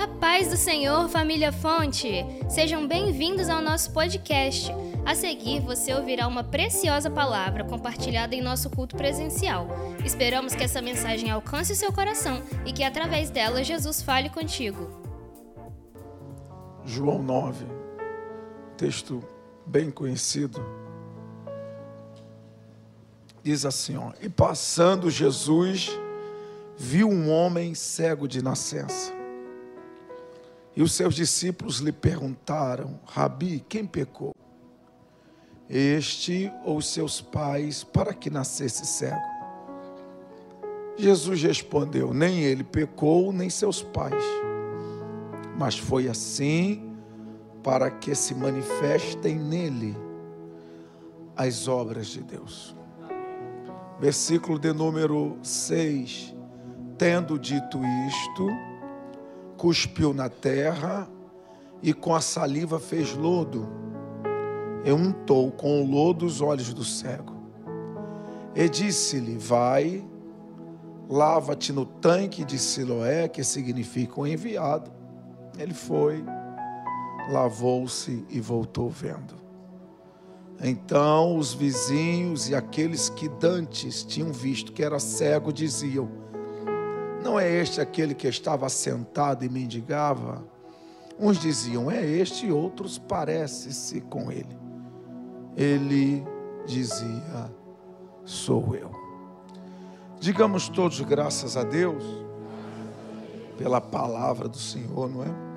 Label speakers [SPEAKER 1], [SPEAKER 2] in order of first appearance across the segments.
[SPEAKER 1] A paz do Senhor, família Fonte! Sejam bem-vindos ao nosso podcast. A seguir, você ouvirá uma preciosa palavra compartilhada em nosso culto presencial. Esperamos que essa mensagem alcance o seu coração e que através dela Jesus fale contigo.
[SPEAKER 2] João 9, texto bem conhecido. Diz assim, ó, e passando Jesus viu um homem cego de nascença. E os seus discípulos lhe perguntaram: Rabi, quem pecou? Este ou seus pais para que nascesse cego? Jesus respondeu: Nem ele pecou, nem seus pais. Mas foi assim para que se manifestem nele as obras de Deus. Versículo de número 6. Tendo dito isto, cuspiu na terra e com a saliva fez lodo, e untou com o lodo os olhos do cego. E disse-lhe: Vai, lava-te no tanque de Siloé, que significa o enviado. Ele foi, lavou-se e voltou vendo. Então os vizinhos e aqueles que dantes tinham visto que era cego diziam: não é este aquele que estava sentado e mendigava? Uns diziam, é este, e outros parece-se com ele. Ele dizia, sou eu. Digamos todos graças a Deus pela palavra do Senhor, não é?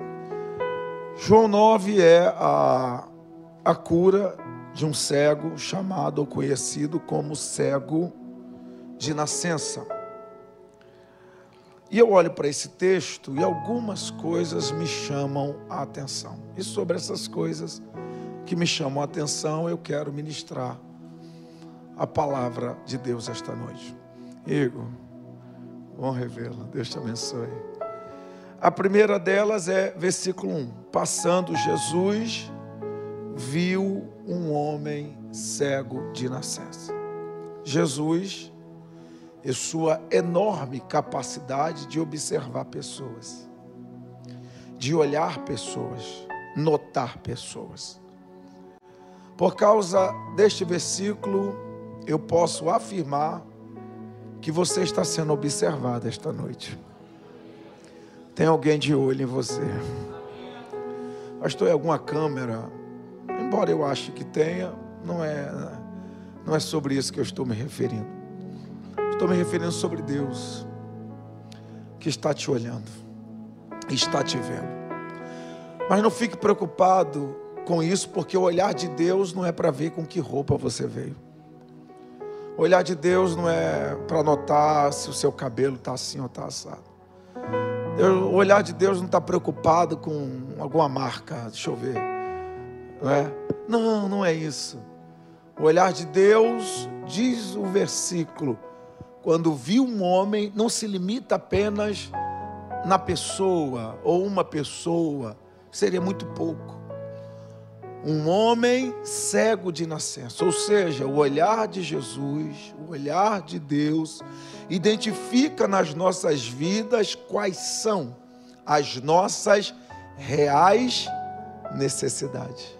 [SPEAKER 2] João 9 é a, a cura de um cego chamado ou conhecido como cego de nascença. E eu olho para esse texto e algumas coisas me chamam a atenção. E sobre essas coisas que me chamam a atenção, eu quero ministrar a palavra de Deus esta noite. Igor, bom revê-la. Deus te abençoe. A primeira delas é versículo 1. Passando Jesus, viu um homem cego de nascença. Jesus e sua enorme capacidade de observar pessoas, de olhar pessoas, notar pessoas. Por causa deste versículo, eu posso afirmar que você está sendo observado esta noite. Tem alguém de olho em você. Pastor, é alguma câmera? Embora eu ache que tenha, não é, não é sobre isso que eu estou me referindo. Estou me referindo sobre Deus, que está te olhando, está te vendo. Mas não fique preocupado com isso, porque o olhar de Deus não é para ver com que roupa você veio. O olhar de Deus não é para notar se o seu cabelo está assim ou está assado. O olhar de Deus não está preocupado com alguma marca, deixa eu ver. Não, é? não, não é isso. O olhar de Deus, diz o versículo, quando viu um homem, não se limita apenas na pessoa ou uma pessoa, seria muito pouco. Um homem cego de nascença, ou seja, o olhar de Jesus, o olhar de Deus, identifica nas nossas vidas quais são as nossas reais necessidades.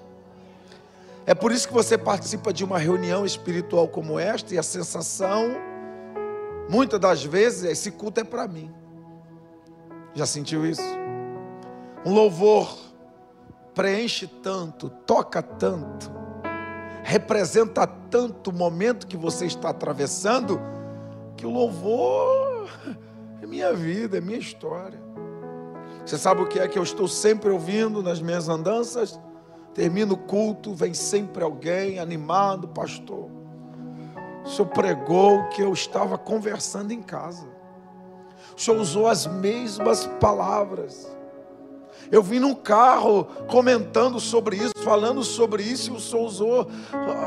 [SPEAKER 2] É por isso que você participa de uma reunião espiritual como esta e a sensação Muitas das vezes esse culto é para mim. Já sentiu isso? Um louvor preenche tanto, toca tanto, representa tanto o momento que você está atravessando, que o louvor é minha vida, é minha história. Você sabe o que é que eu estou sempre ouvindo nas minhas andanças? Termino o culto, vem sempre alguém animado, pastor. O Senhor pregou que eu estava conversando em casa. O Senhor usou as mesmas palavras. Eu vim num carro comentando sobre isso, falando sobre isso, e o Senhor usou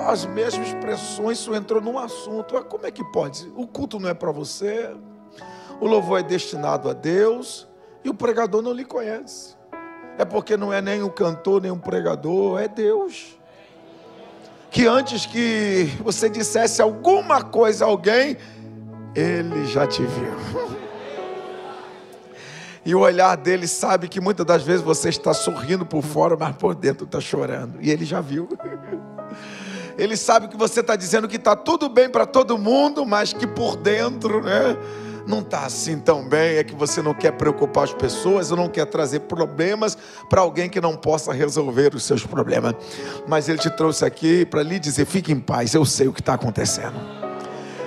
[SPEAKER 2] as mesmas expressões, o Senhor entrou num assunto. Como é que pode? O culto não é para você, o louvor é destinado a Deus, e o pregador não lhe conhece. É porque não é nem um cantor, nem um pregador, é Deus que antes que você dissesse alguma coisa a alguém, ele já te viu. E o olhar dele sabe que muitas das vezes você está sorrindo por fora, mas por dentro está chorando. E ele já viu. Ele sabe que você está dizendo que está tudo bem para todo mundo, mas que por dentro, né? Não está assim tão bem, é que você não quer preocupar as pessoas, ou não quer trazer problemas para alguém que não possa resolver os seus problemas. Mas ele te trouxe aqui para lhe dizer: fique em paz, eu sei o que está acontecendo.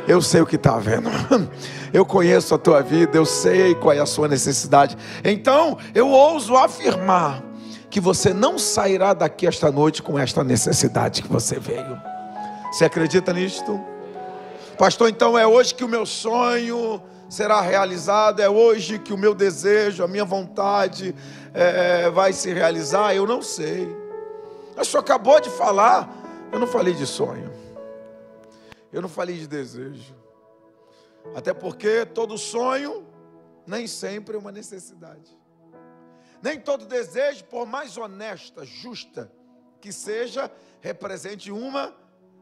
[SPEAKER 2] Eu sei o que está vendo. Eu conheço a tua vida, eu sei qual é a sua necessidade. Então, eu ouso afirmar que você não sairá daqui esta noite com esta necessidade que você veio. Você acredita nisto? Pastor, então é hoje que o meu sonho será realizado, é hoje que o meu desejo, a minha vontade é, vai se realizar? Eu não sei. O senhor acabou de falar, eu não falei de sonho, eu não falei de desejo, até porque todo sonho nem sempre é uma necessidade. Nem todo desejo, por mais honesta, justa que seja, represente uma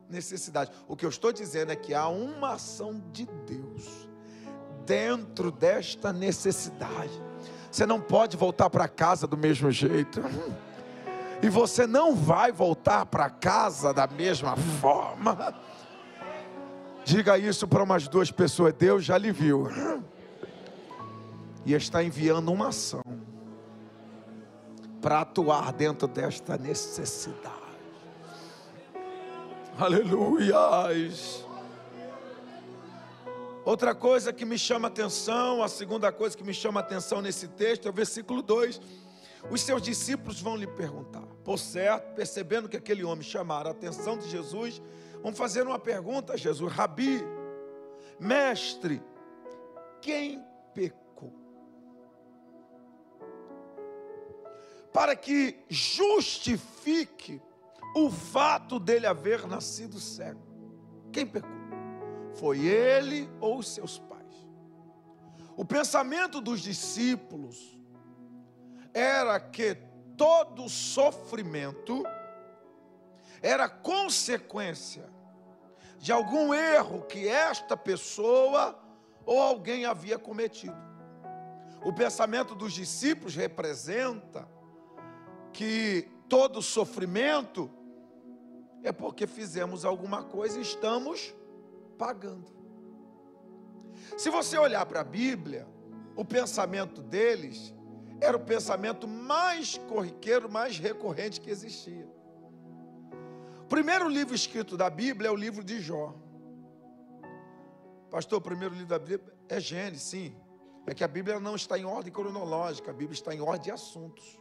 [SPEAKER 2] necessidade. O que eu estou dizendo é que há uma ação de Deus dentro desta necessidade. Você não pode voltar para casa do mesmo jeito. E você não vai voltar para casa da mesma forma. Diga isso para umas duas pessoas. Deus já lhe viu. E está enviando uma ação para atuar dentro desta necessidade. Aleluias. Outra coisa que me chama atenção, a segunda coisa que me chama atenção nesse texto é o versículo 2. Os seus discípulos vão lhe perguntar. Por certo, percebendo que aquele homem chamara a atenção de Jesus, vão fazer uma pergunta a Jesus: Rabi, mestre, quem pecou? para que justifique o fato dele haver nascido cego. Quem pecou? Foi ele ou seus pais? O pensamento dos discípulos era que todo sofrimento era consequência de algum erro que esta pessoa ou alguém havia cometido. O pensamento dos discípulos representa que todo sofrimento é porque fizemos alguma coisa e estamos pagando. Se você olhar para a Bíblia, o pensamento deles era o pensamento mais corriqueiro, mais recorrente que existia. O primeiro livro escrito da Bíblia é o livro de Jó. Pastor, o primeiro livro da Bíblia é Gênesis, sim. É que a Bíblia não está em ordem cronológica, a Bíblia está em ordem de assuntos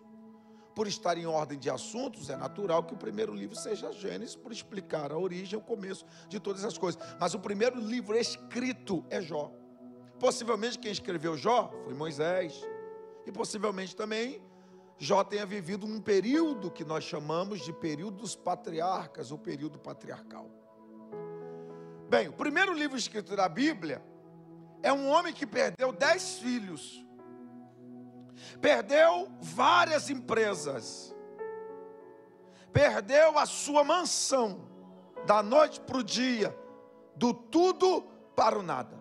[SPEAKER 2] por estar em ordem de assuntos, é natural que o primeiro livro seja Gênesis, por explicar a origem, o começo de todas as coisas. Mas o primeiro livro escrito é Jó. Possivelmente quem escreveu Jó foi Moisés. E possivelmente também Jó tenha vivido um período que nós chamamos de período dos patriarcas, o período patriarcal. Bem, o primeiro livro escrito da Bíblia é um homem que perdeu dez filhos perdeu várias empresas, perdeu a sua mansão, da noite para o dia, do tudo para o nada.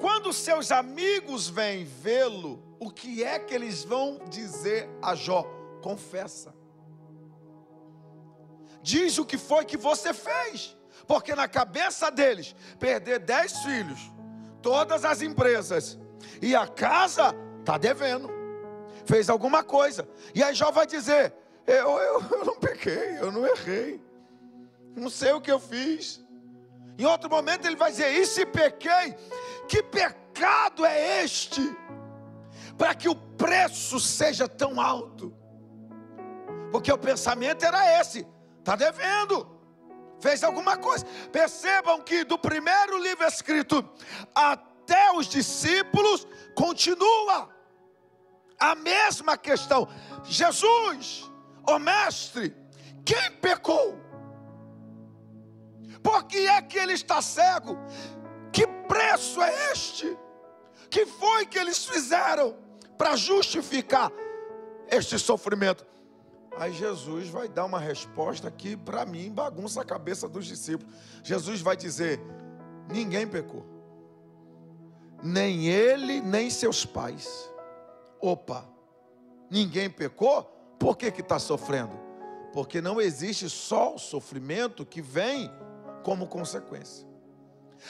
[SPEAKER 2] Quando seus amigos vêm vê-lo, o que é que eles vão dizer a Jó? Confessa. Diz o que foi que você fez, porque na cabeça deles, perder dez filhos, todas as empresas e a casa está devendo fez alguma coisa. E aí Jó vai dizer: eu, eu, eu não pequei, eu não errei, não sei o que eu fiz. Em outro momento ele vai dizer: E se pequei, que pecado é este? Para que o preço seja tão alto. Porque o pensamento era esse: está devendo, fez alguma coisa. Percebam que do primeiro livro escrito até os discípulos continua a mesma questão. Jesus, o mestre, quem pecou? Por que é que ele está cego? Que preço é este? Que foi que eles fizeram para justificar este sofrimento? Aí Jesus vai dar uma resposta que para mim bagunça a cabeça dos discípulos. Jesus vai dizer: ninguém pecou, nem ele, nem seus pais Opa, ninguém pecou? Por que está sofrendo? Porque não existe só o sofrimento que vem como consequência.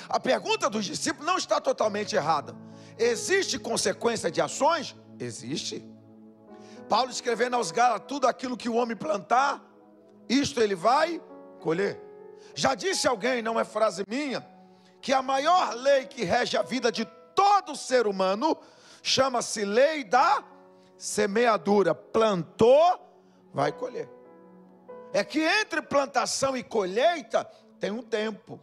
[SPEAKER 2] A pergunta dos discípulos não está totalmente errada. Existe consequência de ações? Existe. Paulo escrevendo aos Gálatas: tudo aquilo que o homem plantar, isto ele vai colher. Já disse alguém, não é frase minha, que a maior lei que rege a vida de todo ser humano chama-se lei da semeadura. Plantou, vai colher. É que entre plantação e colheita tem um tempo.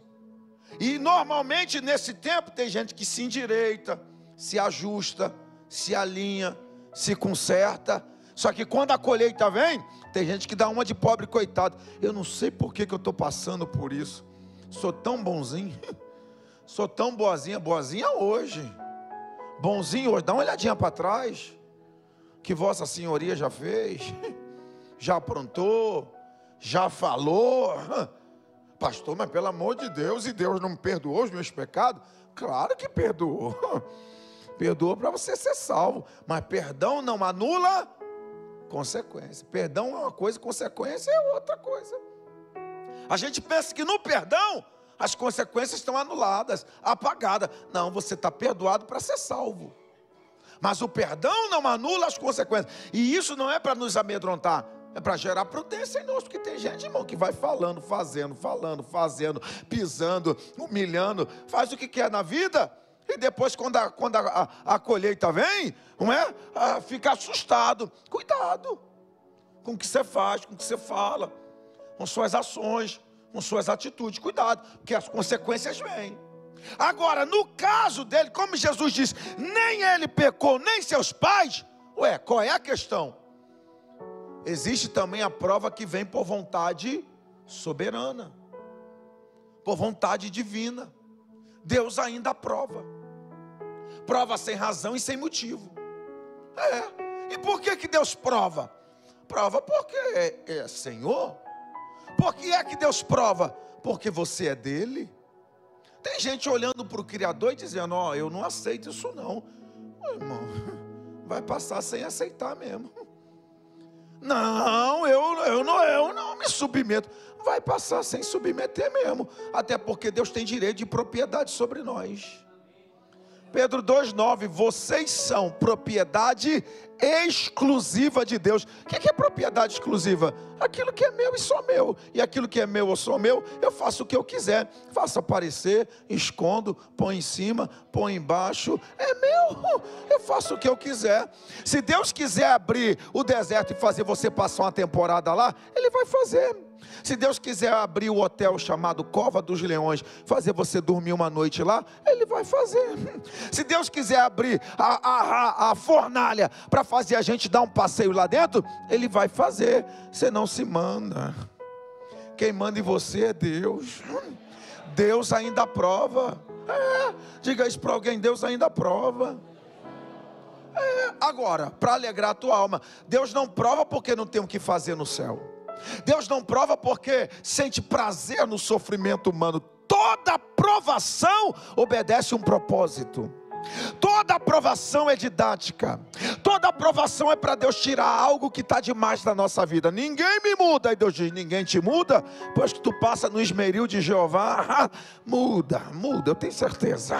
[SPEAKER 2] E normalmente nesse tempo tem gente que se endireita, se ajusta, se alinha, se conserta. Só que quando a colheita vem, tem gente que dá uma de pobre coitado. Eu não sei por que, que eu estou passando por isso. Sou tão bonzinho, sou tão boazinha, boazinha hoje. Bonzinho hoje, dá uma olhadinha para trás. Que Vossa Senhoria já fez, já aprontou, já falou. Pastor, mas pelo amor de Deus, e Deus não me perdoou os meus pecados? Claro que perdoou. Perdoou para você ser salvo. Mas perdão não anula consequência. Perdão é uma coisa, consequência é outra coisa. A gente pensa que no perdão as consequências estão anuladas, apagadas. Não, você está perdoado para ser salvo. Mas o perdão não anula as consequências. E isso não é para nos amedrontar. É para gerar prudência em nós, porque tem gente, irmão, que vai falando, fazendo, falando, fazendo, pisando, humilhando, faz o que quer na vida, e depois, quando a, quando a, a, a colheita vem, não é? Ah, fica assustado. Cuidado com o que você faz, com o que você fala, com suas ações, com suas atitudes. Cuidado, porque as consequências vêm. Agora, no caso dele, como Jesus disse, nem ele pecou, nem seus pais. Ué, qual é a questão? existe também a prova que vem por vontade soberana, por vontade divina. Deus ainda prova, prova sem razão e sem motivo. É, e por que, que Deus prova? Prova porque é, é Senhor. Por que é que Deus prova? Porque você é dele. Tem gente olhando para o Criador e dizendo: Ó, oh, eu não aceito isso não. Oh, irmão, vai passar sem aceitar mesmo. Não, eu, eu, não, eu não me submeto. Vai passar sem submeter mesmo. Até porque Deus tem direito de propriedade sobre nós. Pedro 2,9: Vocês são propriedade exclusiva de Deus. O que é propriedade exclusiva? Aquilo que é meu e só meu. E aquilo que é meu ou só meu, eu faço o que eu quiser. Faço aparecer, escondo, põe em cima, põe embaixo. É meu. Eu faço o que eu quiser. Se Deus quiser abrir o deserto e fazer você passar uma temporada lá, Ele vai fazer. Se Deus quiser abrir o hotel chamado Cova dos Leões, fazer você dormir uma noite lá, Ele vai fazer. Se Deus quiser abrir a, a, a, fornalha para fazer a gente dar um passeio lá dentro, Ele vai fazer. Você não se manda. Quem manda em você é Deus. Deus ainda prova. É, diga isso para alguém: Deus ainda prova. É, agora, para alegrar a tua alma, Deus não prova porque não tem o que fazer no céu. Deus não prova porque sente prazer no sofrimento humano. Toda provação obedece um propósito. Toda aprovação é didática. Toda aprovação é para Deus tirar algo que está demais da nossa vida. Ninguém me muda. E Deus diz: Ninguém te muda. Pois que tu passa no esmeril de Jeová, muda, muda, eu tenho certeza.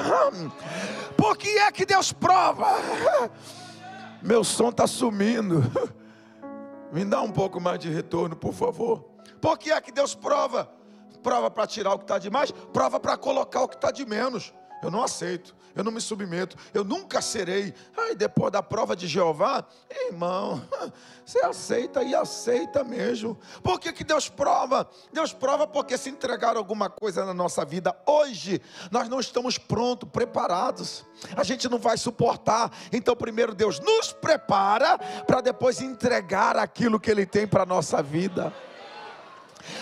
[SPEAKER 2] Por que é que Deus prova? Meu som está sumindo. Me dá um pouco mais de retorno, por favor. Por que é que Deus prova? Prova para tirar o que está de mais, prova para colocar o que está de menos. Eu não aceito, eu não me submeto, eu nunca serei. Aí depois da prova de Jeová, irmão, você aceita e aceita mesmo. Por que, que Deus prova? Deus prova porque se entregar alguma coisa na nossa vida hoje, nós não estamos prontos, preparados. A gente não vai suportar. Então, primeiro Deus nos prepara para depois entregar aquilo que Ele tem para a nossa vida.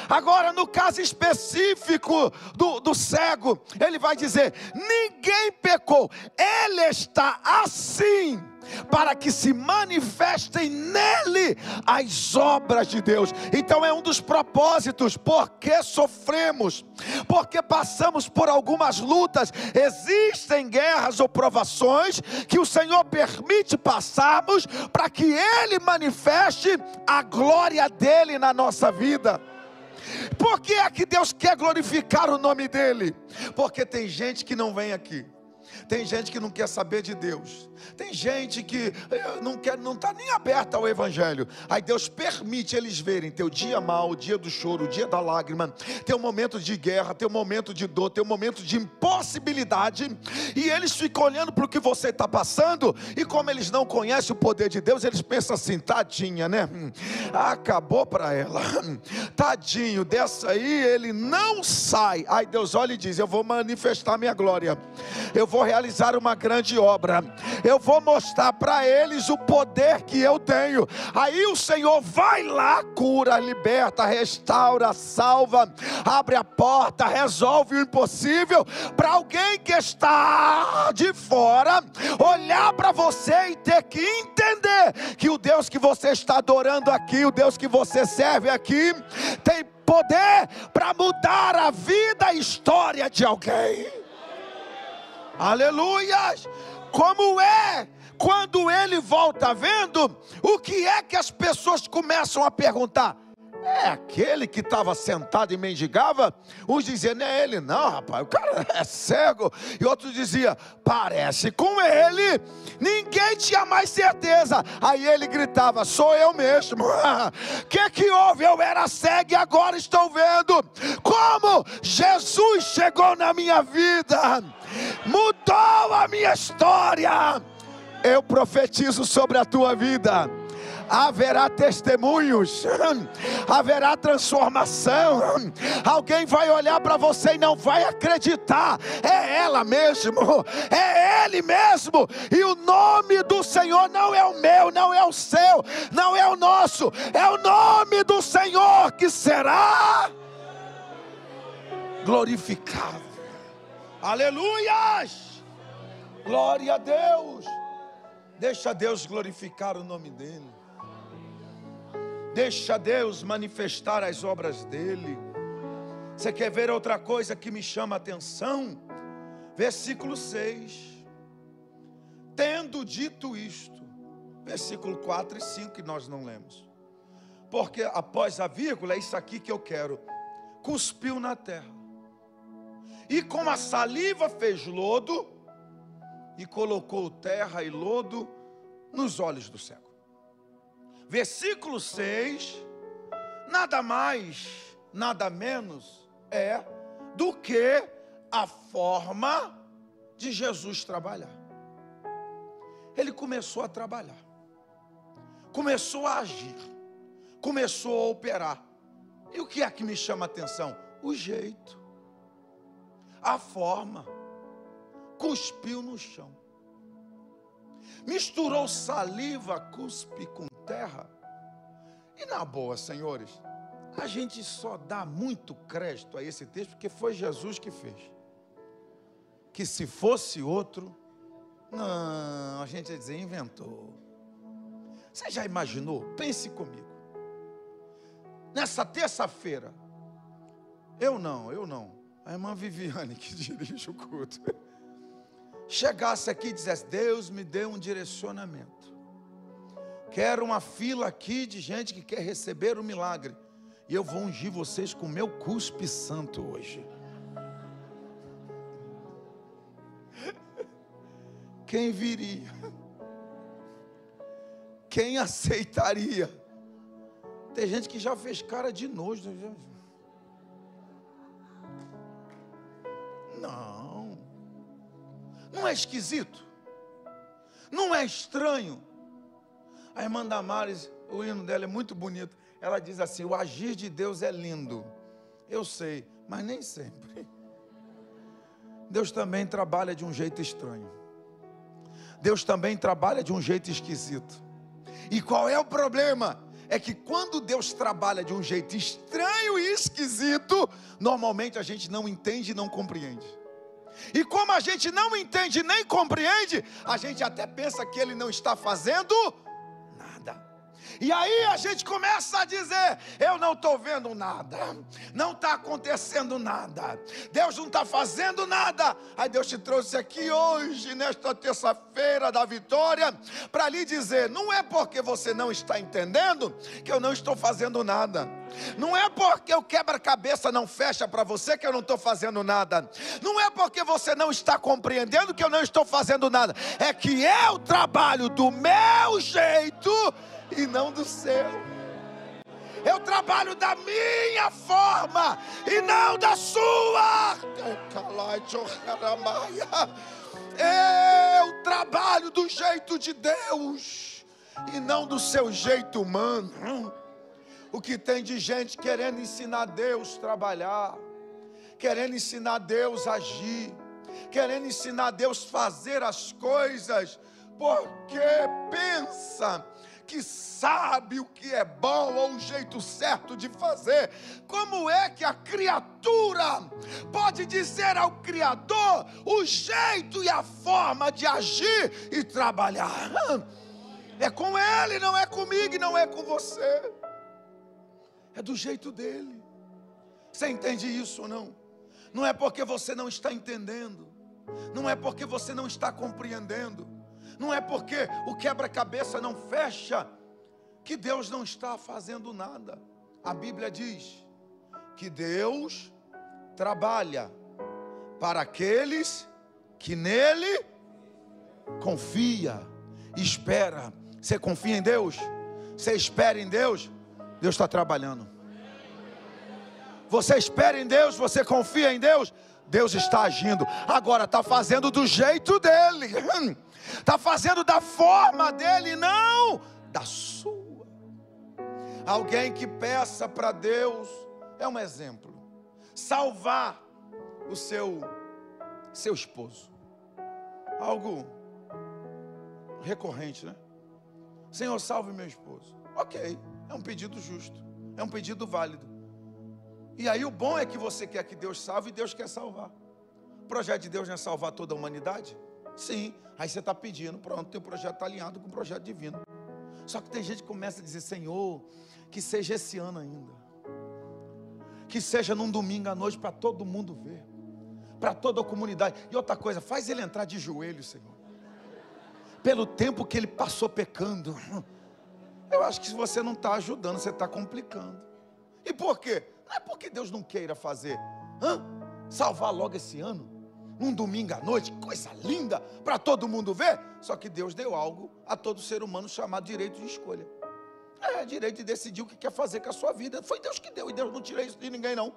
[SPEAKER 2] Agora, no caso específico do, do cego, ele vai dizer: ninguém pecou, ele está assim para que se manifestem nele as obras de Deus. Então é um dos propósitos, porque sofremos, porque passamos por algumas lutas, existem guerras ou provações que o Senhor permite passarmos para que ele manifeste a glória dele na nossa vida. Por que é que Deus quer glorificar o nome dele? Porque tem gente que não vem aqui. Tem gente que não quer saber de Deus. Tem gente que eh, não quer, não está nem aberta ao Evangelho. Aí Deus permite eles verem teu dia mal, o dia do choro, o dia da lágrima, teu momento de guerra, teu momento de dor, teu momento de impossibilidade. E eles ficam olhando para o que você está passando. E como eles não conhecem o poder de Deus, eles pensam assim: tadinha, né? Acabou para ela. Tadinho, dessa aí ele não sai. Aí Deus olha e diz: Eu vou manifestar minha glória. Eu vou realizar uma grande obra. Eu vou mostrar para eles o poder que eu tenho. Aí o Senhor vai lá, cura, liberta, restaura, salva, abre a porta, resolve o impossível para alguém que está de fora olhar para você e ter que entender que o Deus que você está adorando aqui, o Deus que você serve aqui, tem poder para mudar a vida, a história de alguém. Aleluias! Como é quando ele volta vendo, o que é que as pessoas começam a perguntar? É aquele que estava sentado e mendigava? Uns diziam, não é ele, não, rapaz, o cara é cego. E outros diziam, parece com ele. Ninguém tinha mais certeza. Aí ele gritava, sou eu mesmo. O que que houve? Eu era cego e agora estou vendo. Como Jesus chegou na minha vida, mudou a minha história. Eu profetizo sobre a tua vida haverá testemunhos, haverá transformação. Alguém vai olhar para você e não vai acreditar, é ela mesmo, é ele mesmo, e o nome do Senhor não é o meu, não é o seu, não é o nosso, é o nome do Senhor que será glorificado. Aleluias! Glória a Deus! Deixa Deus glorificar o nome dEle. Deixa Deus manifestar as obras dele. Você quer ver outra coisa que me chama a atenção? Versículo 6. Tendo dito isto, versículo 4 e 5 que nós não lemos. Porque após a vírgula, é isso aqui que eu quero. Cuspiu na terra. E com a saliva fez lodo e colocou terra e lodo nos olhos do céu versículo 6, nada mais, nada menos é do que a forma de Jesus trabalhar. Ele começou a trabalhar, começou a agir, começou a operar. E o que é que me chama a atenção? O jeito, a forma, cuspiu no chão misturou saliva, cuspe com terra. E na boa, senhores, a gente só dá muito crédito a esse texto porque foi Jesus que fez. Que se fosse outro, não, a gente ia dizer, inventou. Você já imaginou? Pense comigo. Nessa terça-feira, eu não, eu não. A irmã Viviane que dirige o culto. Chegasse aqui e dissesse: Deus me deu um direcionamento. Quero uma fila aqui de gente que quer receber o milagre. E eu vou ungir vocês com o meu cuspe santo hoje. Quem viria? Quem aceitaria? Tem gente que já fez cara de nojo. Né? Não. Não é esquisito? Não é estranho? A irmã Damares, o hino dela é muito bonito. Ela diz assim: o agir de Deus é lindo. Eu sei, mas nem sempre. Deus também trabalha de um jeito estranho. Deus também trabalha de um jeito esquisito. E qual é o problema? é que quando Deus trabalha de um jeito estranho e esquisito, normalmente a gente não entende e não compreende. E como a gente não entende nem compreende, a gente até pensa que Ele não está fazendo e aí a gente começa a dizer: eu não estou vendo nada, não está acontecendo nada, Deus não está fazendo nada. Aí Deus te trouxe aqui hoje, nesta terça-feira da vitória, para lhe dizer: não é porque você não está entendendo que eu não estou fazendo nada. Não é porque o quebra-cabeça não fecha para você que eu não estou fazendo nada. Não é porque você não está compreendendo que eu não estou fazendo nada. É que eu trabalho do meu jeito e não do seu. Eu trabalho da minha forma e não da sua. Eu trabalho do jeito de Deus e não do seu jeito humano. O que tem de gente querendo ensinar Deus a trabalhar, querendo ensinar Deus a agir, querendo ensinar Deus a fazer as coisas, porque pensa que sabe o que é bom ou o jeito certo de fazer. Como é que a criatura pode dizer ao Criador o jeito e a forma de agir e trabalhar? É com Ele, não é comigo e não é com você. É do jeito dele. Você entende isso ou não? Não é porque você não está entendendo, não é porque você não está compreendendo não é porque o quebra-cabeça não fecha que Deus não está fazendo nada. A Bíblia diz que Deus trabalha para aqueles que nele confia, espera. Você confia em Deus? Você espera em Deus? Deus está trabalhando. Você espera em Deus? Você confia em Deus? Deus está agindo. Agora está fazendo do jeito dele. está fazendo da forma dele, não da sua. Alguém que peça para Deus é um exemplo. Salvar o seu seu esposo. Algo recorrente, né? Senhor, salve meu esposo. OK, é um pedido justo, é um pedido válido. E aí o bom é que você quer que Deus salve e Deus quer salvar. O projeto de Deus não é salvar toda a humanidade? Sim. Aí você está pedindo, pronto, teu projeto está alinhado com o projeto divino. Só que tem gente que começa a dizer, Senhor, que seja esse ano ainda. Que seja num domingo à noite para todo mundo ver. Para toda a comunidade. E outra coisa, faz ele entrar de joelho, Senhor. Pelo tempo que ele passou pecando. Eu acho que se você não está ajudando, você está complicando. E por quê? Não é porque Deus não queira fazer. Hã? Salvar logo esse ano num domingo à noite, coisa linda para todo mundo ver. Só que Deus deu algo a todo ser humano chamado direito de escolha. É direito de decidir o que quer fazer com a sua vida. Foi Deus que deu e Deus não tira isso de ninguém não.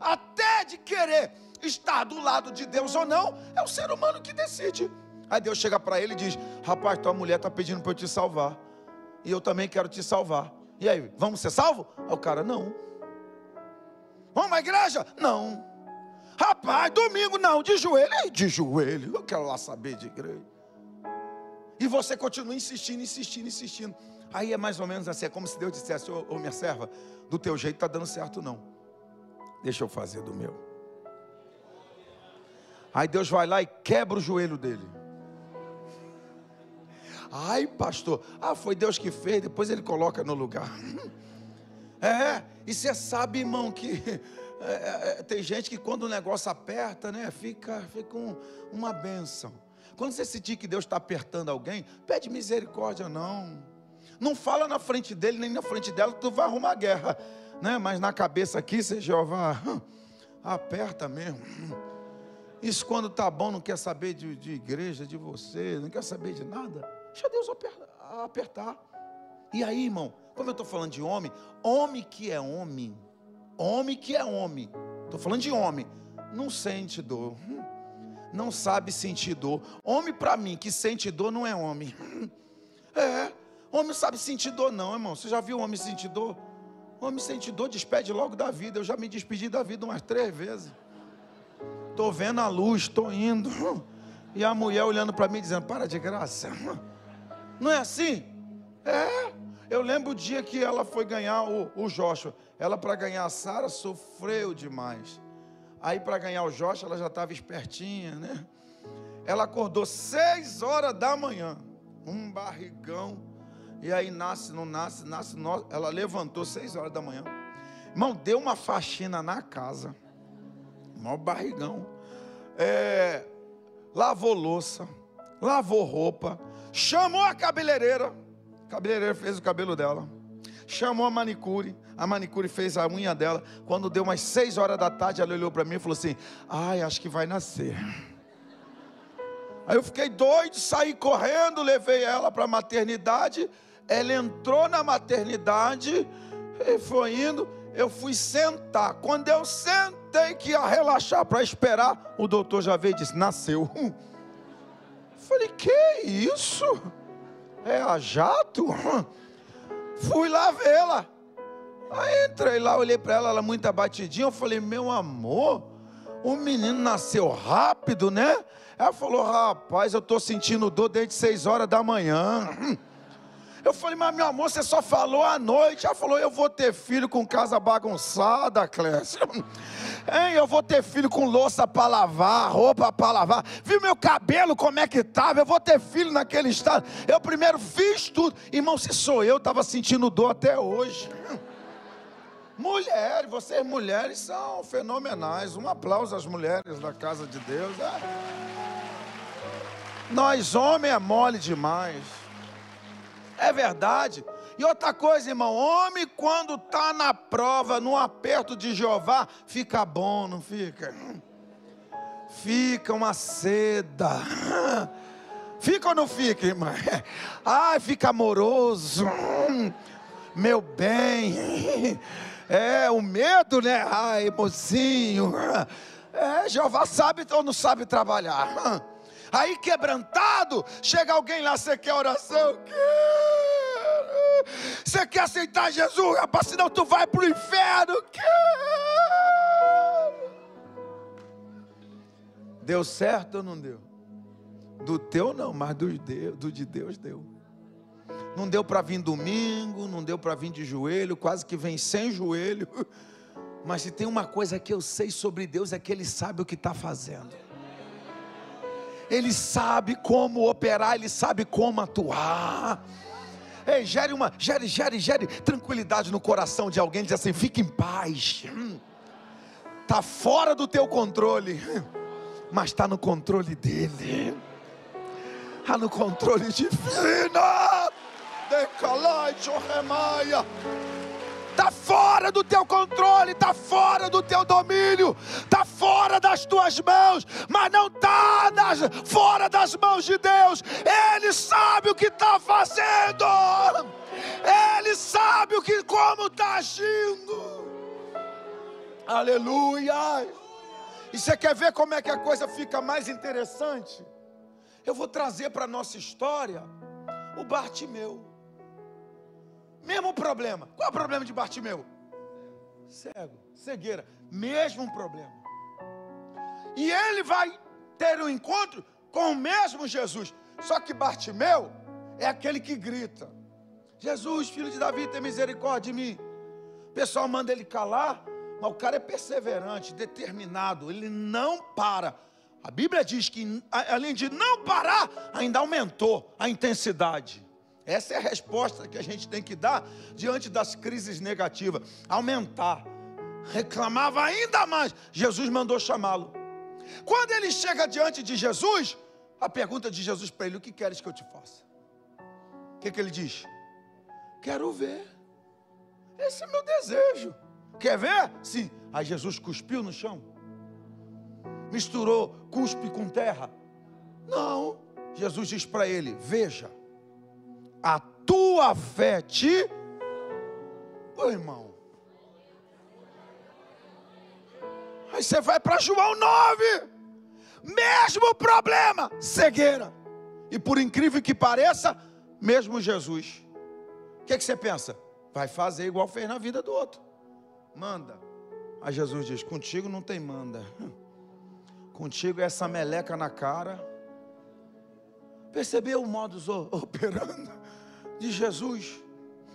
[SPEAKER 2] Até de querer estar do lado de Deus ou não, é o ser humano que decide. Aí Deus chega para ele e diz: Rapaz, tua mulher está pedindo para eu te salvar. E eu também quero te salvar. E aí, vamos ser salvos? Aí o cara, não. Vamos à igreja? Não. Rapaz, domingo não, de joelho. Ei, de joelho, eu quero lá saber de igreja. E você continua insistindo, insistindo, insistindo. Aí é mais ou menos assim, é como se Deus dissesse, ô, ô minha serva, do teu jeito está dando certo não. Deixa eu fazer do meu. Aí Deus vai lá e quebra o joelho dele. Ai, pastor, ah, foi Deus que fez, depois ele coloca no lugar. É, e você sabe, irmão, que é, é, é, tem gente que quando o negócio aperta, né, fica, fica um, uma benção. Quando você sentir que Deus está apertando alguém, pede misericórdia, não. Não fala na frente dele, nem na frente dela, tu vai arrumar guerra. Né? Mas na cabeça aqui, você Jeová, aperta mesmo. Isso quando está bom, não quer saber de, de, igreja, de você, não quer saber de nada. Deixa Deus apertar. E aí, irmão, como eu estou falando de homem, homem que é homem, Homem que é homem, estou falando de homem, não sente dor, não sabe sentir dor. Homem para mim que sente dor não é homem. É, homem sabe sentir dor, não, irmão. Você já viu homem sentir dor? Homem sente dor, despede logo da vida. Eu já me despedi da vida umas três vezes. Estou vendo a luz, estou indo. E a mulher olhando para mim dizendo: Para de graça. Não é assim? É. Eu lembro o dia que ela foi ganhar o, o Joshua. Ela, para ganhar a Sara, sofreu demais. Aí, para ganhar o Joshua, ela já estava espertinha, né? Ela acordou seis horas da manhã, um barrigão. E aí nasce, não nasce, nasce. Não, ela levantou seis horas da manhã. Irmão, deu uma faxina na casa. Mó barrigão. É, lavou louça, lavou roupa, chamou a cabeleireira. A cabeleireira fez o cabelo dela. Chamou a manicure. A manicure fez a unha dela. Quando deu umas seis horas da tarde, ela olhou para mim e falou assim: Ai, acho que vai nascer. Aí eu fiquei doido, saí correndo, levei ela para a maternidade. Ela entrou na maternidade e foi indo. Eu fui sentar. Quando eu sentei que ia relaxar para esperar, o doutor já veio e disse: Nasceu. Falei: Que isso? É a jato? Fui lá vê-la. Aí entrei lá, olhei para ela, ela muito abatidinha. Eu falei: Meu amor, o menino nasceu rápido, né? Ela falou: Rapaz, eu estou sentindo dor desde seis horas da manhã. Eu falei, mas meu amor, você só falou à noite. Ela falou, eu vou ter filho com casa bagunçada, Clécio. Hein, eu vou ter filho com louça para lavar, roupa para lavar. Viu meu cabelo como é que estava? Eu vou ter filho naquele estado. Eu primeiro fiz tudo. Irmão, se sou eu, estava sentindo dor até hoje. Mulheres, vocês mulheres são fenomenais. Um aplauso às mulheres da casa de Deus. É. Nós, homem, é mole demais. É verdade. E outra coisa, irmão, homem quando está na prova, no aperto de Jeová, fica bom, não fica? Fica uma seda. Fica ou não fica, irmã? Ai, fica amoroso. Meu bem. É, o medo, né? Ai, mocinho. É, Jeová sabe ou não sabe trabalhar. Aí quebrantado, chega alguém lá, você quer oração? Quero. Você quer aceitar Jesus, rapaz, senão tu vai para o inferno? Quero. Deu certo ou não deu? Do teu não, mas do, Deus, do de Deus deu. Não deu para vir domingo, não deu para vir de joelho, quase que vem sem joelho. Mas se tem uma coisa que eu sei sobre Deus é que Ele sabe o que está fazendo. Ele sabe como operar, Ele sabe como atuar. Ei, gere uma, gere, gere, gere tranquilidade no coração de alguém, diz assim: fique em paz. Está fora do teu controle, mas está no controle dele. Está no controle divino. Decalai, Jorremaia está fora do teu controle, está fora do teu domínio, está fora das tuas mãos, mas não está fora das mãos de Deus. Ele sabe o que está fazendo, Ele sabe o que, como está agindo. Aleluia! E você quer ver como é que a coisa fica mais interessante? Eu vou trazer para a nossa história o Bartimeu. Mesmo problema. Qual é o problema de Bartimeu? Cego, cegueira, mesmo problema. E ele vai ter um encontro com o mesmo Jesus. Só que Bartimeu é aquele que grita: Jesus, filho de Davi, tem misericórdia de mim. O pessoal manda ele calar, mas o cara é perseverante, determinado, ele não para. A Bíblia diz que, além de não parar, ainda aumentou a intensidade. Essa é a resposta que a gente tem que dar diante das crises negativas. Aumentar. Reclamava ainda mais. Jesus mandou chamá-lo. Quando ele chega diante de Jesus, a pergunta de Jesus para ele: O que queres que eu te faça? O que, que ele diz? Quero ver. Esse é meu desejo. Quer ver? Sim. Aí Jesus cuspiu no chão. Misturou cuspe com terra. Não. Jesus diz para ele: Veja a tua fé te. Ô irmão. Aí você vai para João 9. Mesmo problema, cegueira. E por incrível que pareça, mesmo Jesus. O que, que você pensa? Vai fazer igual fez na vida do outro. Manda. Aí Jesus diz: Contigo não tem manda. Contigo é essa meleca na cara. Percebeu o modus operando? De Jesus.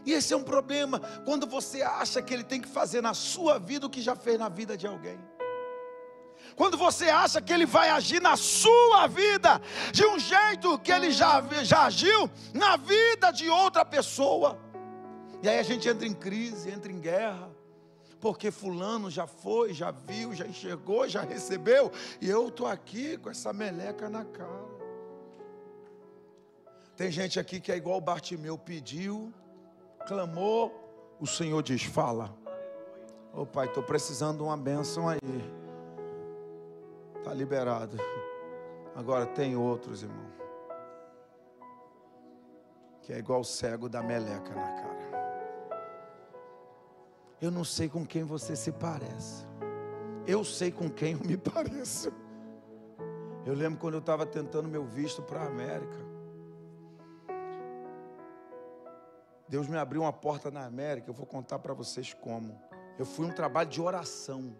[SPEAKER 2] E esse é um problema quando você acha que ele tem que fazer na sua vida o que já fez na vida de alguém. Quando você acha que ele vai agir na sua vida de um jeito que ele já, já agiu na vida de outra pessoa. E aí a gente entra em crise, entra em guerra porque fulano já foi, já viu, já enxergou, já recebeu, e eu estou aqui com essa meleca na cara. Tem gente aqui que é igual Bartimeu pediu, clamou, o Senhor diz: fala. Ô oh, pai, estou precisando de uma bênção aí. Está liberado. Agora tem outros, irmão. Que é igual o cego da meleca na cara. Eu não sei com quem você se parece. Eu sei com quem eu me pareço. Eu lembro quando eu estava tentando meu visto para a América. Deus me abriu uma porta na América. Eu vou contar para vocês como. Eu fui um trabalho de oração.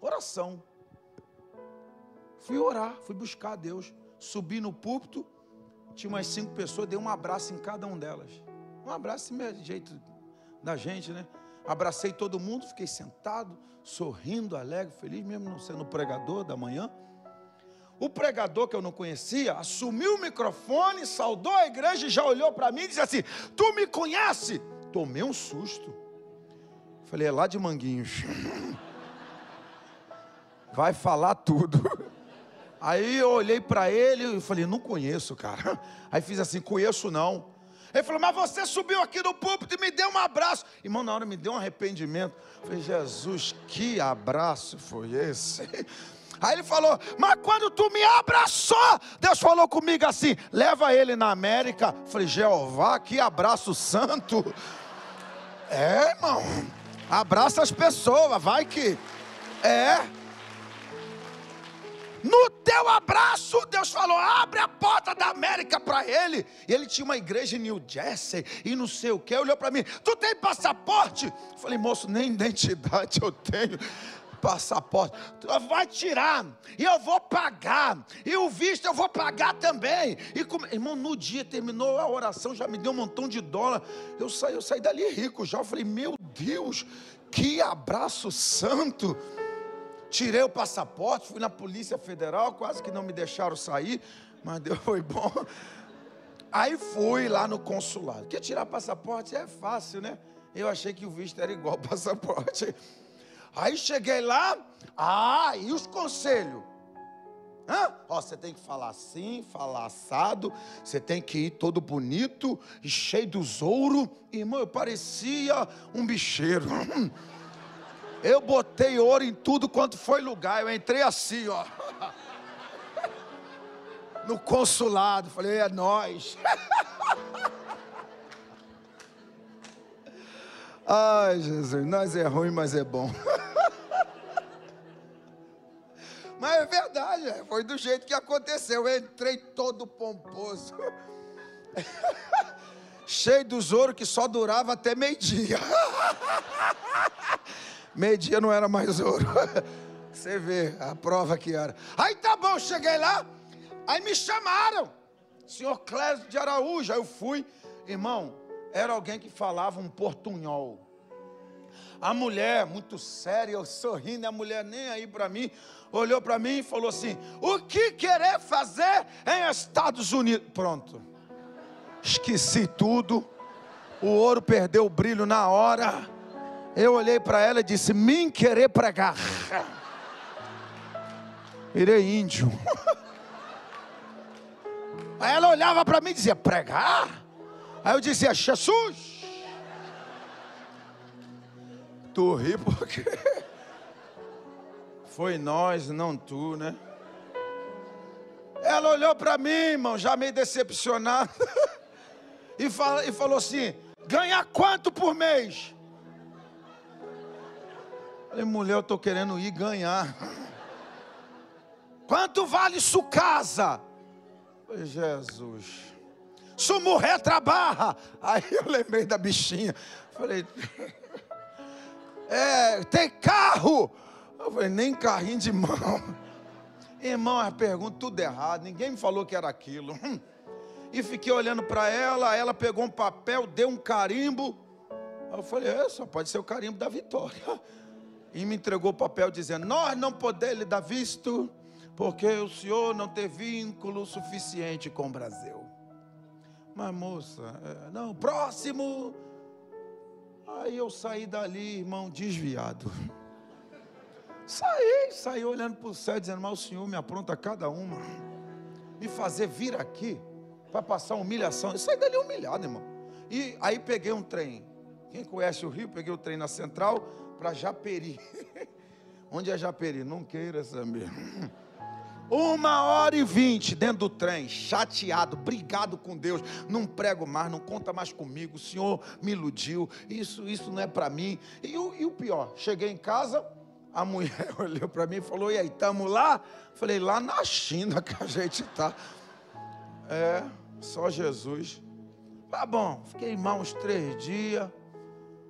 [SPEAKER 2] Oração. Fui orar, fui buscar a Deus. Subi no púlpito, tinha umas cinco pessoas, dei um abraço em cada uma delas. Um abraço, assim, jeito da gente, né? abracei todo mundo, fiquei sentado, sorrindo, alegre, feliz, mesmo não sendo pregador da manhã. O pregador que eu não conhecia assumiu o microfone, saudou a igreja e já olhou para mim e disse assim: Tu me conhece? Tomei um susto. Falei: É lá de Manguinhos. Vai falar tudo. Aí eu olhei para ele e falei: Não conheço, cara. Aí fiz assim: Conheço não. Ele falou, mas você subiu aqui no púlpito e me deu um abraço. Irmão, na hora me deu um arrependimento. Falei, Jesus, que abraço foi esse? Aí ele falou, mas quando tu me abraçou, Deus falou comigo assim: leva ele na América. Eu falei, Jeová, que abraço santo. É, irmão, abraça as pessoas, vai que. É. No teu abraço, Deus falou: abre a porta da América para ele. E ele tinha uma igreja em New Jersey e não sei o que. Olhou para mim: Tu tem passaporte? Eu falei, moço, nem identidade eu tenho passaporte, vai tirar, e eu vou pagar, e o visto eu vou pagar também. E como, irmão, no dia terminou a oração, já me deu um montão de dólar. Eu saí, eu saí dali rico já. Eu falei, meu Deus, que abraço santo. Tirei o passaporte, fui na Polícia Federal, quase que não me deixaram sair, mas deu, foi bom. Aí fui lá no consulado. Quer tirar passaporte? É fácil, né? Eu achei que o visto era igual passaporte. Aí cheguei lá, ah, e os conselhos? Hã? Ó, você tem que falar assim, falar assado, você tem que ir todo bonito e cheio dos ouro. Irmão, eu parecia um bicheiro. Eu botei ouro em tudo quanto foi lugar. Eu entrei assim, ó. No consulado. Falei, é nós. Ai, Jesus, nós é ruim, mas é bom. Mas é verdade, é, foi do jeito que aconteceu. Eu entrei todo pomposo. Cheio dos ouro que só durava até meio-dia. Meio-dia não era mais ouro. Você vê a prova que era. Aí tá bom, cheguei lá. Aí me chamaram. Senhor Clésio de Araújo. Aí eu fui. Irmão, era alguém que falava um portunhol. A mulher, muito séria, eu sorrindo, a mulher nem aí para mim, olhou para mim e falou assim: O que querer fazer em Estados Unidos? Pronto, esqueci tudo, o ouro perdeu o brilho na hora. Eu olhei para ela e disse: Mim querer pregar. Virei índio. Aí ela olhava para mim e dizia: Pregar? Aí eu dizia: Jesus. Tu ri porque foi nós, não tu, né? Ela olhou para mim, irmão, já meio decepcionada, e, e falou assim: ganha quanto por mês? Falei, mulher, eu estou querendo ir ganhar. Quanto vale sua casa? Falei, Jesus. Se morrer, trabalha. Aí eu lembrei da bichinha. Falei, é, tem carro? Eu falei, nem carrinho de mão. Irmão, a pergunta tudo errado. Ninguém me falou que era aquilo. E fiquei olhando para ela. Ela pegou um papel, deu um carimbo. Eu falei, é, só pode ser o carimbo da vitória. E me entregou o papel dizendo: Nós não podemos lhe dar visto, porque o senhor não tem vínculo suficiente com o Brasil. Mas moça, é, não, próximo. Aí eu saí dali, irmão, desviado. Saí, saí olhando para o céu, dizendo: Mas o senhor me apronta cada uma. Me fazer vir aqui para passar humilhação. Eu saí dali humilhado, irmão. E aí peguei um trem. Quem conhece o Rio, peguei o trem na central para Japeri. Onde é Japeri? Não queira saber. Uma hora e vinte dentro do trem, chateado, brigado com Deus. Não prego mais, não conta mais comigo. O Senhor me iludiu. Isso, isso não é para mim. E e o pior, cheguei em casa, a mulher olhou para mim e falou: E aí, estamos lá? Falei: Lá na China que a gente está. É, só Jesus. Tá bom, fiquei mal uns três dias.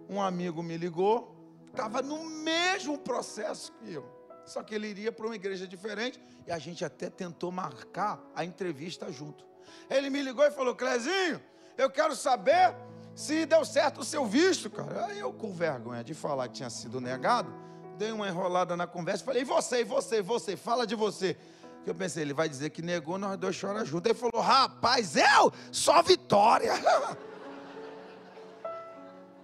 [SPEAKER 2] Um amigo me ligou, estava no mesmo processo que eu. Só que ele iria para uma igreja diferente e a gente até tentou marcar a entrevista junto. Ele me ligou e falou: Clezinho, eu quero saber se deu certo o seu visto, cara. Aí eu, com vergonha de falar que tinha sido negado, dei uma enrolada na conversa e falei: e você, e você, você, fala de você. Eu pensei, ele vai dizer que negou, nós dois choramos juntos. Ele falou: rapaz, eu só vitória.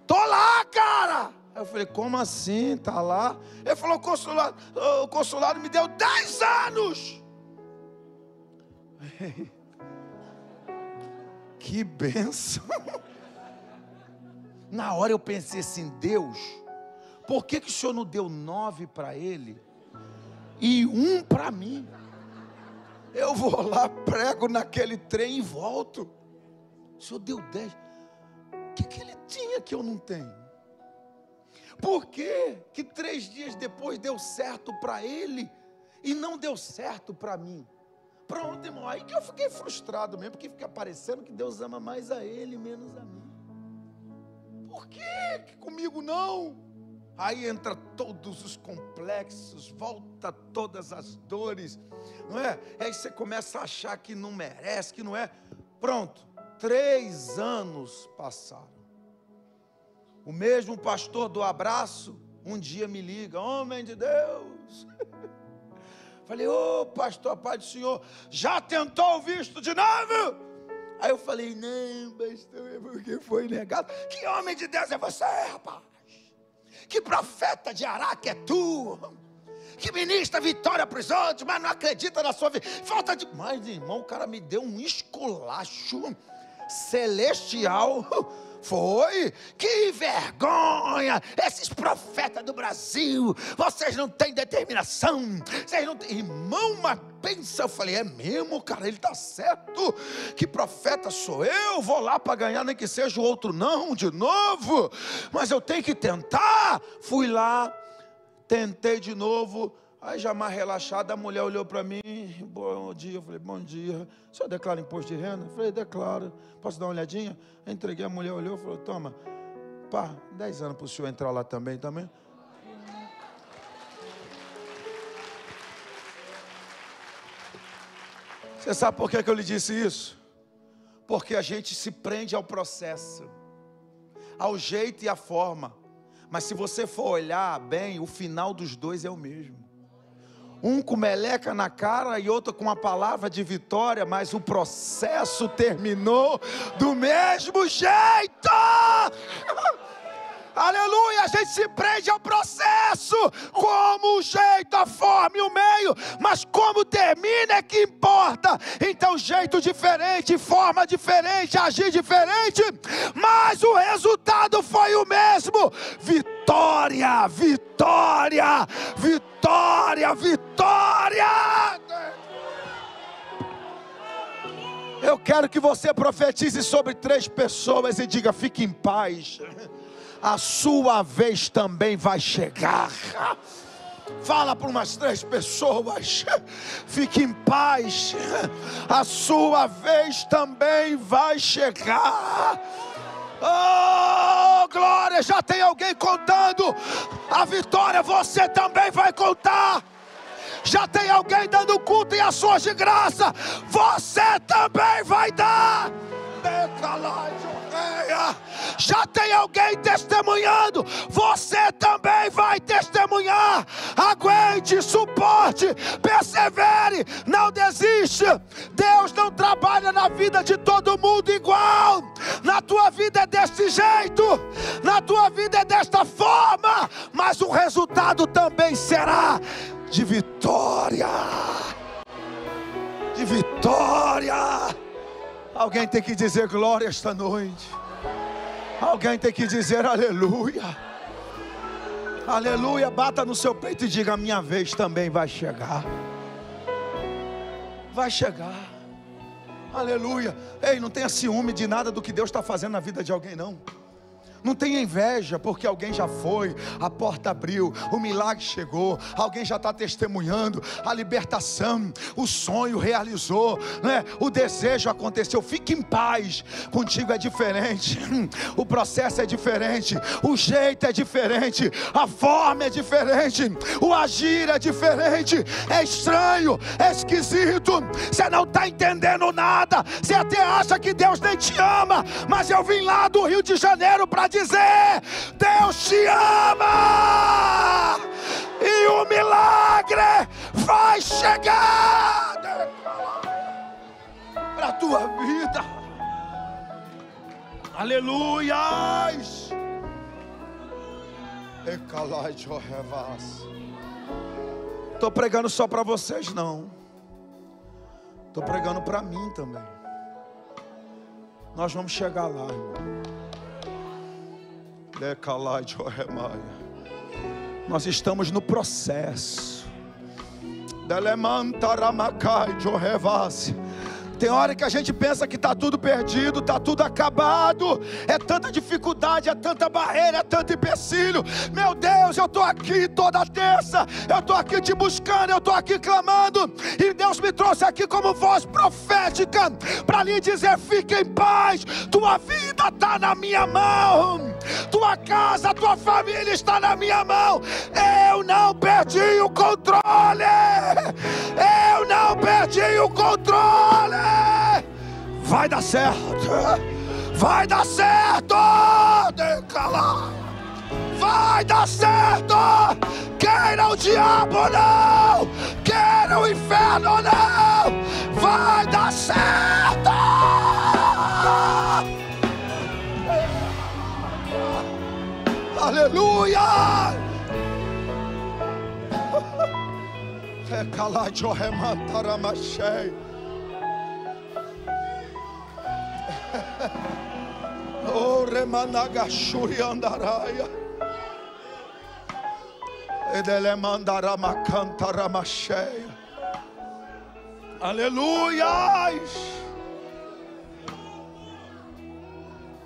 [SPEAKER 2] Tô lá, cara. Aí eu falei, como assim? Tá lá? Ele falou, o consulado, o consulado me deu 10 anos. Que benção. Na hora eu pensei assim, Deus, por que, que o Senhor não deu nove para ele e um para mim? Eu vou lá, prego naquele trem e volto. O Senhor deu dez. O que, que ele tinha que eu não tenho? Por que que três dias depois deu certo para ele e não deu certo para mim? Pronto, irmão, aí que eu fiquei frustrado mesmo, porque fica parecendo que Deus ama mais a ele menos a mim. Por que que comigo não? Aí entra todos os complexos, volta todas as dores, não é? Aí você começa a achar que não merece, que não é. Pronto, três anos passaram. O mesmo pastor do abraço, um dia me liga, homem de Deus. Falei, ô oh, pastor, pai do senhor, já tentou o visto de novo? Aí eu falei, não, pastor, é porque foi negado. Que homem de Deus é você, rapaz? Que profeta de Araque é tu? Que ministra vitória para os outros, mas não acredita na sua vida. Falta de. Mas, irmão, o cara me deu um esculacho celestial foi? Que vergonha! Esses profetas do Brasil, vocês não têm determinação, vocês não têm. Irmão, mas pensa, eu falei, é mesmo, cara, ele está certo. Que profeta sou eu? Vou lá para ganhar, nem que seja o outro, não, de novo. Mas eu tenho que tentar. Fui lá, tentei de novo Aí já mais relaxada, a mulher olhou para mim, bom dia, eu falei, bom dia. O senhor declara imposto de renda? Eu falei, declaro. Posso dar uma olhadinha? Eu entreguei, a mulher olhou falou, toma, pá, 10 anos para o senhor entrar lá também, também. Você sabe por que, que eu lhe disse isso? Porque a gente se prende ao processo, ao jeito e à forma. Mas se você for olhar bem, o final dos dois é o mesmo um com meleca na cara e outro com uma palavra de vitória, mas o processo terminou do mesmo jeito. Aleluia, a gente se prende ao processo, como o jeito, a forma e o meio, mas como termina é que importa. Então, jeito diferente, forma diferente, agir diferente, mas o resultado foi o mesmo. Vitória, vitória, vitória, vitória. Eu quero que você profetize sobre três pessoas e diga: fique em paz a sua vez também vai chegar. Fala para umas três pessoas, fique em paz, a sua vez também vai chegar. Oh, glória! Já tem alguém contando a vitória, você também vai contar. Já tem alguém dando culto e ações de graça, você também vai dar. Decalagem. Já tem alguém testemunhando, você também vai testemunhar. Aguente, suporte, persevere, não desiste. Deus não trabalha na vida de todo mundo igual. Na tua vida é desse jeito, na tua vida é desta forma, mas o resultado também será de vitória. De vitória. Alguém tem que dizer glória esta noite. Alguém tem que dizer aleluia. Aleluia. Bata no seu peito e diga: minha vez também vai chegar. Vai chegar. Aleluia. Ei, não tenha ciúme de nada do que Deus está fazendo na vida de alguém, não. Não tenha inveja, porque alguém já foi, a porta abriu, o milagre chegou, alguém já está testemunhando, a libertação, o sonho realizou, né? o desejo aconteceu. Fique em paz, contigo é diferente, o processo é diferente, o jeito é diferente, a forma é diferente, o agir é diferente, é estranho, é esquisito, você não está entendendo nada, você até acha que Deus nem te ama, mas eu vim lá do Rio de Janeiro para dizer: Deus te ama, e o milagre vai chegar para a tua vida. Aleluias. Estou pregando só para vocês, não. Estou pregando para mim também. Nós vamos chegar lá, irmão. Nós estamos no processo. Tem hora que a gente pensa que está tudo perdido, está tudo acabado. É tanta dificuldade, é tanta barreira, é tanto empecilho. Meu Deus, eu estou aqui toda terça, eu estou aqui te buscando, eu estou aqui clamando. E Deus me trouxe aqui como voz profética para lhe dizer: fique em paz, tua vida está na minha mão, tua casa, tua família está na minha mão. Eu não perdi o controle, eu não perdi o controle. Vai dar certo. Vai dar certo. Vai dar certo. Queira o diabo não. Queira o inferno não. Vai dar certo. Aleluia. Calar de Oremantaramachei. Oh, remanagashuri andaraia. Edele mandara macanta ramacheia. Aleluias.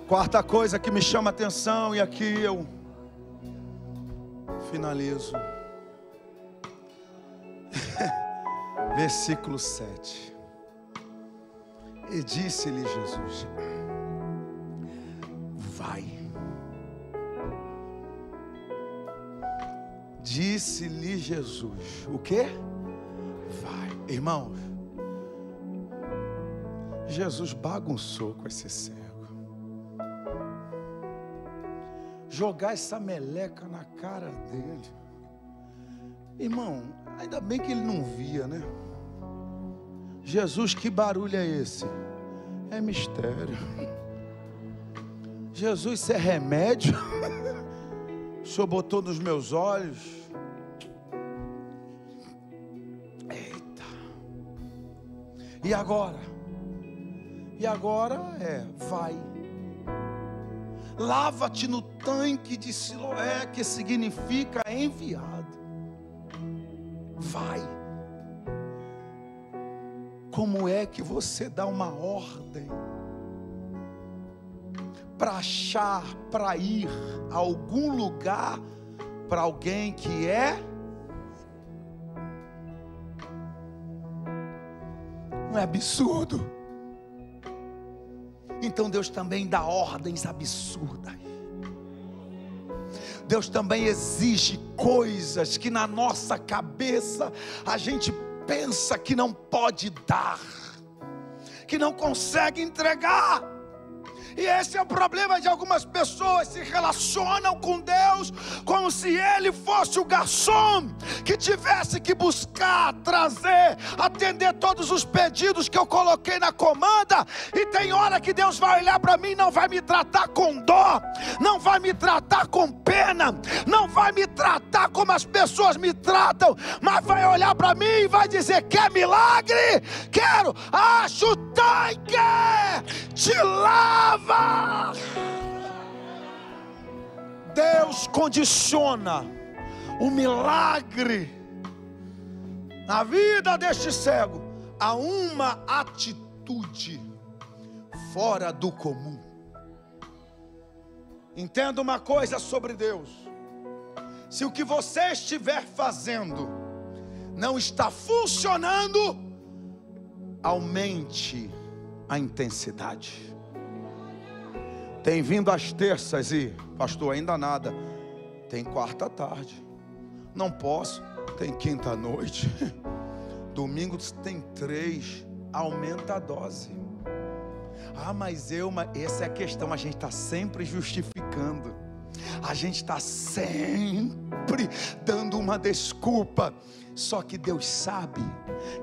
[SPEAKER 2] Quarta coisa que me chama atenção, e aqui eu finalizo. Versículo 7. E disse-lhe Jesus: Vai. Disse-lhe Jesus: O que? Vai. Irmãos, Jesus bagunçou com esse cego. Jogar essa meleca na cara dele. Irmão, ainda bem que ele não via, né? Jesus, que barulho é esse? É mistério. Jesus, isso é remédio? O Senhor botou nos meus olhos. Eita. E agora? E agora é, vai. Lava-te no tanque de Siloé, que significa enviado. Vai como é que você dá uma ordem para achar, para ir a algum lugar para alguém que é não é absurdo? Então Deus também dá ordens absurdas. Deus também exige coisas que na nossa cabeça a gente pensa que não pode dar, que não consegue entregar. E esse é o problema de algumas pessoas se relacionam com Deus como se ele fosse o garçom que tivesse que buscar, trazer, atender todos os pedidos que eu coloquei na comanda. E tem hora que Deus vai olhar para mim, não vai me tratar com dó, não vai me tratar com pena, não vai me tratar como as pessoas me tratam, mas vai olhar para mim e vai dizer: quer milagre? Quero, acho tanque, te lava. Deus condiciona o milagre na vida deste cego a uma atitude fora do comum. Entenda uma coisa sobre Deus: se o que você estiver fazendo não está funcionando, aumente a intensidade. Tem vindo às terças e, pastor, ainda nada. Tem quarta tarde. Não posso. Tem quinta noite. Domingo tem três. Aumenta a dose. Ah, mas eu, mas essa é a questão. A gente está sempre justificando. A gente está sempre dando uma desculpa. Só que Deus sabe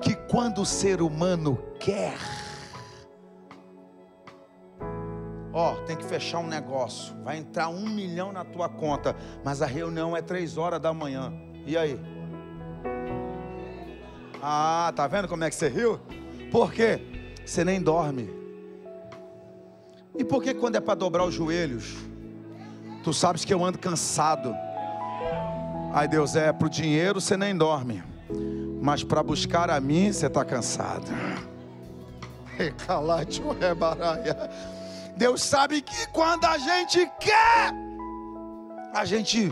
[SPEAKER 2] que quando o ser humano quer, Ó, oh, tem que fechar um negócio. Vai entrar um milhão na tua conta. Mas a reunião é três horas da manhã. E aí? Ah, tá vendo como é que você riu? Por quê? Você nem dorme. E por que quando é para dobrar os joelhos? Tu sabes que eu ando cansado. Ai Deus, é pro dinheiro você nem dorme. Mas para buscar a mim você está cansado. Recalate o rebaraia. Deus sabe que quando a gente quer, a gente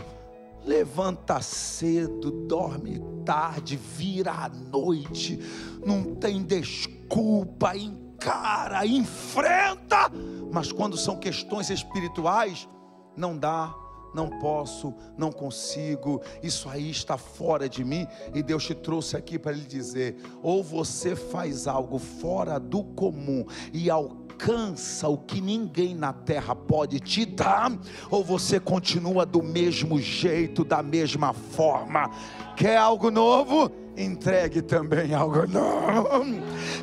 [SPEAKER 2] levanta cedo, dorme tarde, vira à noite, não tem desculpa, encara, enfrenta. Mas quando são questões espirituais, não dá, não posso, não consigo, isso aí está fora de mim, e Deus te trouxe aqui para lhe dizer: ou você faz algo fora do comum e alcança alcança o que ninguém na terra pode te dar, ou você continua do mesmo jeito, da mesma forma. Quer algo novo? Entregue também algo novo.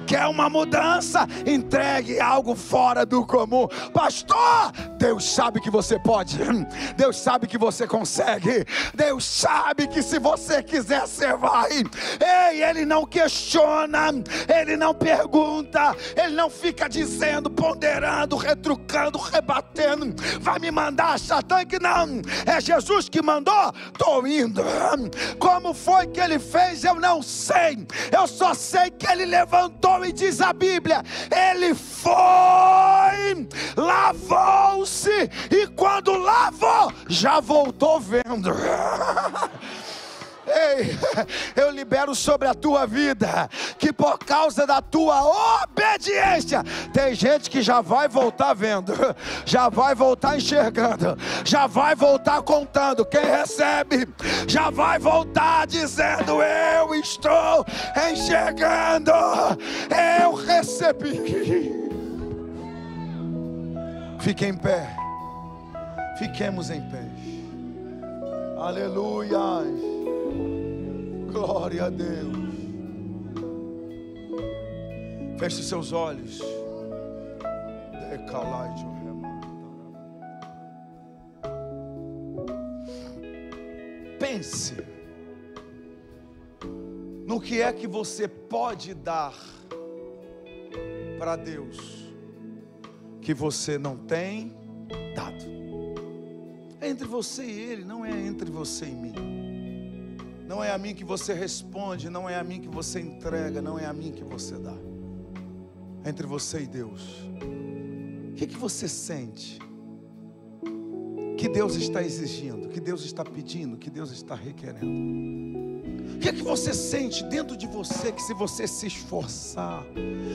[SPEAKER 2] Quer uma mudança? Entregue algo fora do comum. Pastor, Deus sabe que você pode. Deus sabe que você consegue. Deus sabe que se você quiser, você vai. Ei, Ele não questiona, Ele não pergunta, Ele não fica dizendo, ponderando, retrucando, rebatendo. Vai me mandar, Satã, que não. É Jesus que mandou? Estou indo. Como foi que Ele fez? Eu não sei, eu só sei que ele levantou e diz a Bíblia: ele foi, lavou-se, e quando lavou, já voltou vendo. Ei, eu libero sobre a tua vida que por causa da tua obediência, tem gente que já vai voltar vendo, já vai voltar enxergando, já vai voltar contando. Quem recebe, já vai voltar dizendo: Eu estou enxergando, eu recebi. Fique em pé, fiquemos em pé. Aleluia. Glória a Deus. Feche seus olhos. Pense no que é que você pode dar para Deus que você não tem dado. É entre você e Ele, não é entre você e mim. Não é a mim que você responde, não é a mim que você entrega, não é a mim que você dá. É entre você e Deus. O que, que você sente? Que Deus está exigindo, que Deus está pedindo, que Deus está requerendo. O que é que você sente dentro de você que se você se esforçar,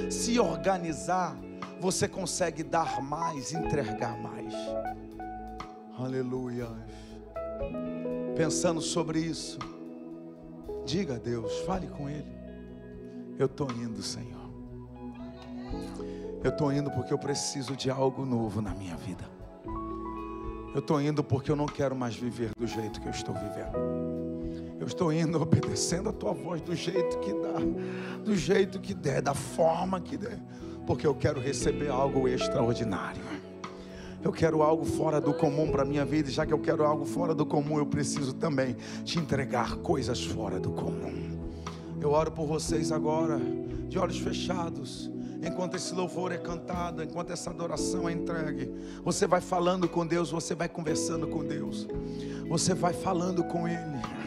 [SPEAKER 2] se organizar, você consegue dar mais, entregar mais? Aleluia. Pensando sobre isso, Diga a Deus, fale com Ele. Eu estou indo, Senhor. Eu estou indo porque eu preciso de algo novo na minha vida. Eu estou indo porque eu não quero mais viver do jeito que eu estou vivendo. Eu estou indo obedecendo a tua voz do jeito que dá, do jeito que der, da forma que der, porque eu quero receber algo extraordinário. Eu quero algo fora do comum para a minha vida, já que eu quero algo fora do comum, eu preciso também te entregar coisas fora do comum. Eu oro por vocês agora, de olhos fechados enquanto esse louvor é cantado, enquanto essa adoração é entregue, você vai falando com Deus, você vai conversando com Deus, você vai falando com Ele.